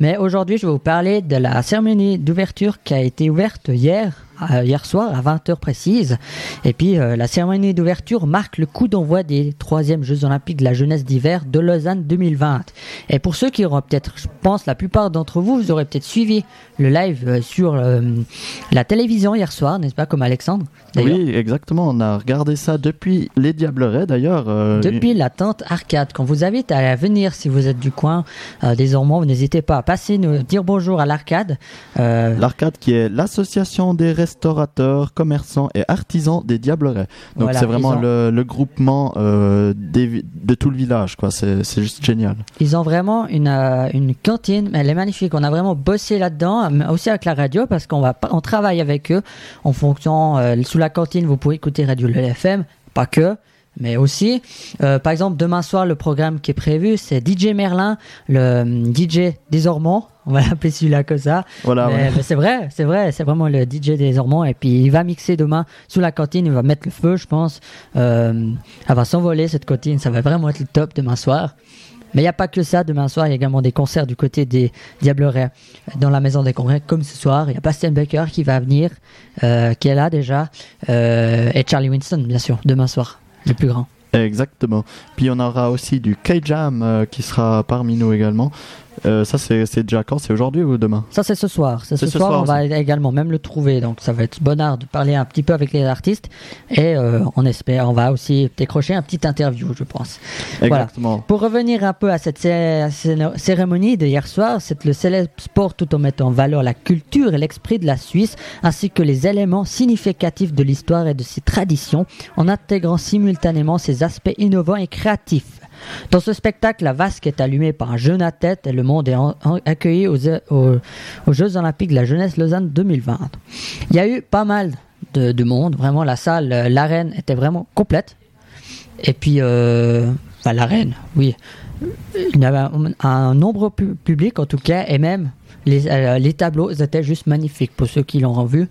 Mais aujourd'hui, je vais vous parler de la cérémonie d'ouverture qui a été ouverte hier hier soir à 20h précise. Et puis euh, la cérémonie d'ouverture marque le coup d'envoi des troisièmes Jeux Olympiques de la jeunesse d'hiver de Lausanne 2020. Et pour ceux qui auront peut-être, je pense, la plupart d'entre vous, vous aurez peut-être suivi le live euh, sur la télévision hier soir, n'est-ce pas, comme Alexandre Oui, exactement. On a regardé ça depuis les Diablerets d'ailleurs. depuis la tente arcade. Quand vous invite à venir, si vous êtes du coin, désormais, n'hésitez pas à passer nous dire bonjour à l'arcade. L'arcade qui est l'association des restaurateurs, commerçants et artisans des Diablerets. Donc c'est vraiment le, groupement euh, de tout le village, quoi. C'est juste génial. Ils ont vraiment une, euh, une cantine, elle est magnifique. On a vraiment bossé là-dedans, aussi avec la radio, parce qu'on va on travaille avec eux en fonction. Euh, sous la cantine, vous pouvez écouter Radio LFM, pas que mais aussi, par exemple, demain soir, le programme qui est prévu, c'est DJ Merlin, le DJ des Ormonts on va l'appeler celui-là comme ça. Voilà, mais, c'est vrai, c'est vrai, c'est vraiment le DJ des Ormonts. Et puis il va mixer demain sous la cantine, il va mettre le feu, je pense. Euh, elle va s'envoler cette cantine, ça va vraiment être le top demain soir. Mais il n'y a pas que ça. Demain soir, il y a également des concerts du côté des Diablerets dans la maison des congrès, comme ce soir. Il y a Bastien Baker qui va venir, euh, qui est là déjà, euh, et Charlie Winston, bien sûr, demain soir, le plus grand. Exactement. Puis on aura aussi du K-Jam euh, qui sera parmi nous également. Euh, ça, c'est déjà quand? C'est aujourd'hui ou demain? Ça, c'est ce soir. Ce, ce, soir, on va également même le trouver. Donc, ça va être bonheur de parler un petit peu avec les artistes. Et euh, on espère, on va aussi décrocher un petit interview, je pense. Exactement. Pour revenir un peu à cette cérémonie de hier soir, c'est le célèbre sport tout en mettant en valeur la culture et l'esprit de la Suisse, ainsi que les éléments significatifs de l'histoire et de ses traditions, en intégrant simultanément ses aspects innovants et créatifs. Dans ce spectacle, la vasque est allumée par un jeune à tête et le monde est accueilli aux, Jeux Olympiques de la Jeunesse Lausanne 2020. Il y a eu pas mal de, monde, vraiment la salle, euh, l'arène était vraiment complète. Et puis, euh, l'arène, oui. Il y avait un, nombre public en tout cas, et même les, euh, tableaux étaient juste magnifiques pour ceux qui l'ont vu.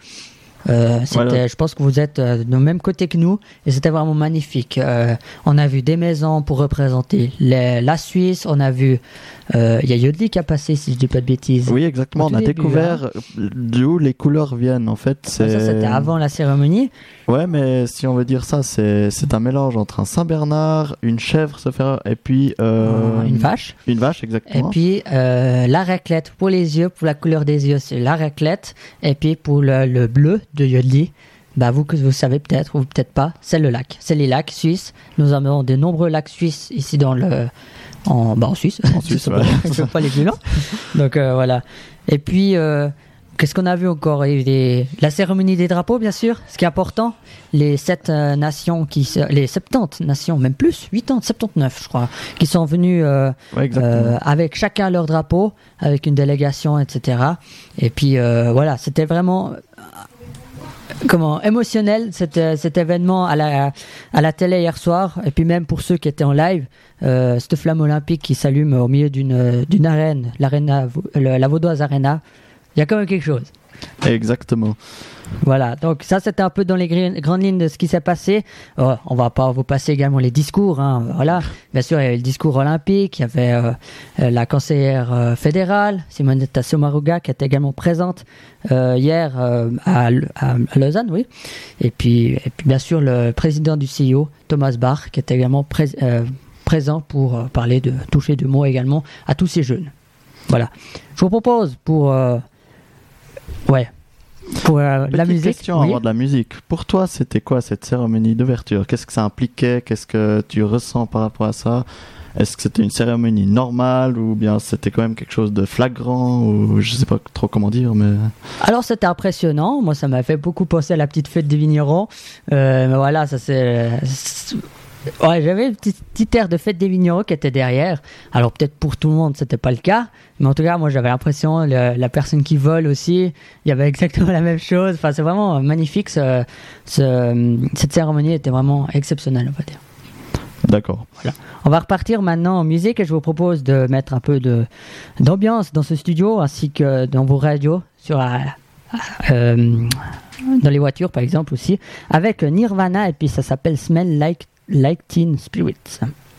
Euh, je pense que vous êtes euh, du même côté que nous et c'était vraiment magnifique. Euh, on a vu des maisons pour représenter la Suisse, on a vu euh, il y a Yodli qui a passé, si je dis pas de bêtises. Oui, exactement. On a découvert hein. d'où les couleurs viennent. En fait, c'est. ça, c'était avant la cérémonie. Ouais, mais si on veut dire ça, c'est un mélange entre un Saint Bernard, une chèvre, se faire, et puis euh, une vache. Une vache, exactement. Et puis la raclette pour les yeux, pour la couleur des yeux, c'est la raclette. Et puis pour le, bleu de Yodli, bah vous que vous savez peut-être ou peut-être pas, c'est le lac. C'est les lacs suisses. Nous avons de nombreux lacs suisses ici dans le en, bah, en Suisse. En Suisse, ne pas les violents. Donc euh, voilà. Et puis, euh, qu'est-ce qu'on a vu encore? Des... La cérémonie des drapeaux, bien sûr, ce qui est important. Les sept euh, nations, qui, les 70 nations, même plus, 80, 79, je crois, qui sont venues avec chacun leur drapeau, avec une délégation, etc. Et puis voilà, c'était vraiment comment émotionnel cet, euh, cet événement à la, télé hier soir et puis même pour ceux qui étaient en live euh, cette flamme olympique qui s'allume au milieu d'une d'une arène la Vaudoise Arena il y a quand même quelque chose exactement voilà, donc ça c'était un peu dans les grandes lignes de ce qui s'est passé. Oh, on va pas vous passer également les discours. Hein, voilà, bien sûr il y avait le discours olympique, il y avait euh, euh, la conseillère euh, fédérale Simonetta Sommaruga qui était également présente hier à, Lausanne, oui. Et puis, et puis bien sûr le président du CIO Thomas Bach qui était également présent pour parler de toucher de mots également à tous ces jeunes. Voilà, je vous propose pour ouais pour euh, la musique. question avant de la musique. Pour toi, c'était quoi cette cérémonie d'ouverture? Qu'est-ce que ça impliquait? Qu'est-ce que tu ressens par rapport à ça? Est-ce que c'était une cérémonie normale ou bien c'était quand même quelque chose de flagrant ou je sais pas trop comment dire mais Alors c'était impressionnant. Moi, ça m'a fait beaucoup penser à la petite fête des vignerons. Euh, mais voilà, ça c'est Ouais, j'avais une petite, air de fête des vignerons qui était derrière. Alors peut-être pour tout le monde, c'était pas le cas, mais en tout cas, moi j'avais l'impression la personne qui vole aussi, il y avait exactement la même chose. Enfin, c'est vraiment magnifique. Ce, cette cérémonie était vraiment exceptionnelle, on va dire. D'accord. Voilà. On va repartir maintenant en musique et je vous propose de mettre un peu de d'ambiance dans ce studio ainsi que dans vos radios sur euh, dans les voitures par exemple aussi avec Nirvana et puis ça s'appelle Smell Like Teen Spirits.